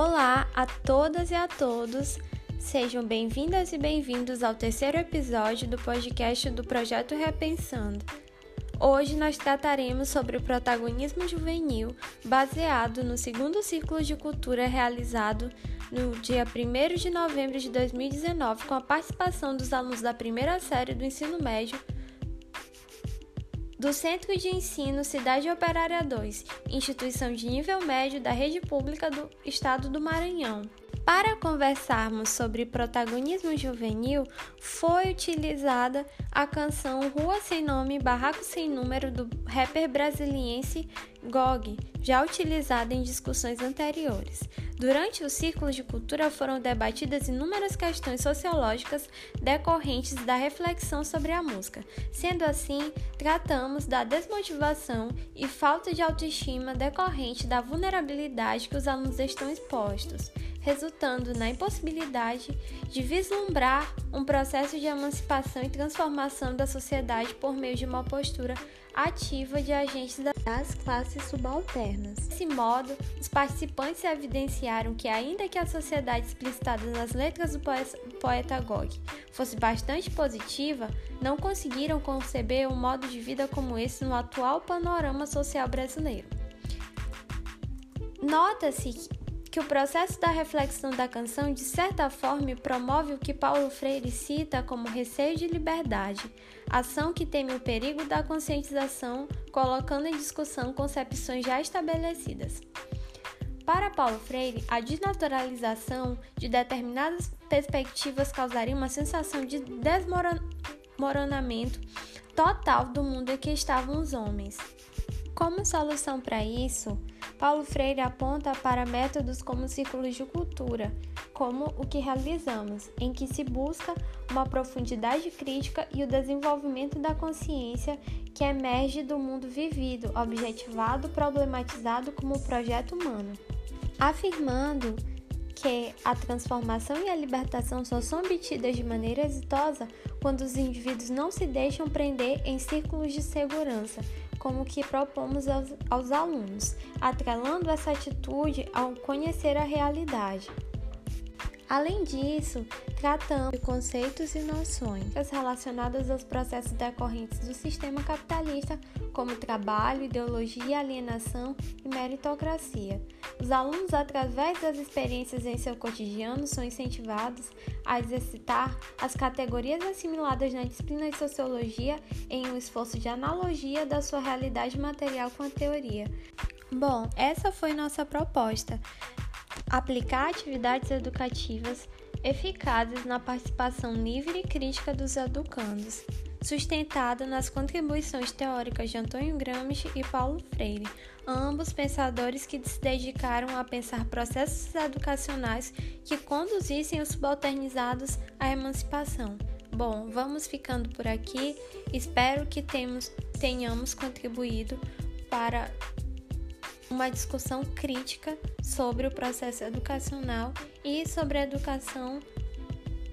Olá a todas e a todos, sejam bem-vindas e bem-vindos ao terceiro episódio do podcast do Projeto Repensando. Hoje nós trataremos sobre o protagonismo juvenil, baseado no segundo ciclo de cultura realizado no dia 1 de novembro de 2019, com a participação dos alunos da primeira série do ensino médio do Centro de Ensino Cidade Operária 2, instituição de nível médio da rede pública do Estado do Maranhão. Para conversarmos sobre protagonismo juvenil, foi utilizada a canção Rua Sem Nome, Barraco Sem Número do rapper brasiliense Gog, já utilizada em discussões anteriores. Durante o círculo de cultura foram debatidas inúmeras questões sociológicas decorrentes da reflexão sobre a música. Sendo assim, tratamos da desmotivação e falta de autoestima decorrente da vulnerabilidade que os alunos estão expostos resultando na impossibilidade de vislumbrar um processo de emancipação e transformação da sociedade por meio de uma postura ativa de agentes das classes subalternas. Desse modo, os participantes evidenciaram que, ainda que a sociedade explicitada nas letras do poeta Gog fosse bastante positiva, não conseguiram conceber um modo de vida como esse no atual panorama social brasileiro. Nota-se que o processo da reflexão da canção, de certa forma, promove o que Paulo Freire cita como receio de liberdade, ação que teme o perigo da conscientização, colocando em discussão concepções já estabelecidas. Para Paulo Freire, a desnaturalização de determinadas perspectivas causaria uma sensação de desmoronamento total do mundo em que estavam os homens. Como solução para isso, Paulo Freire aponta para métodos como círculos de cultura, como o que realizamos, em que se busca uma profundidade crítica e o desenvolvimento da consciência que emerge do mundo vivido, objetivado, problematizado como projeto humano. Afirmando que a transformação e a libertação só são obtidas de maneira exitosa quando os indivíduos não se deixam prender em círculos de segurança, como que propomos aos, aos alunos, atrelando essa atitude ao conhecer a realidade. Além disso, tratamos de conceitos e noções relacionadas aos processos decorrentes do sistema capitalista, como trabalho, ideologia, alienação e meritocracia. Os alunos, através das experiências em seu cotidiano, são incentivados a exercitar as categorias assimiladas na disciplina de sociologia em um esforço de analogia da sua realidade material com a teoria. Bom, essa foi nossa proposta aplicar atividades educativas eficazes na participação livre e crítica dos educandos, sustentada nas contribuições teóricas de Antônio Gramsci e Paulo Freire, ambos pensadores que se dedicaram a pensar processos educacionais que conduzissem os subalternizados à emancipação. Bom, vamos ficando por aqui. Espero que temos, tenhamos contribuído para uma discussão crítica sobre o processo educacional e sobre a educação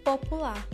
popular.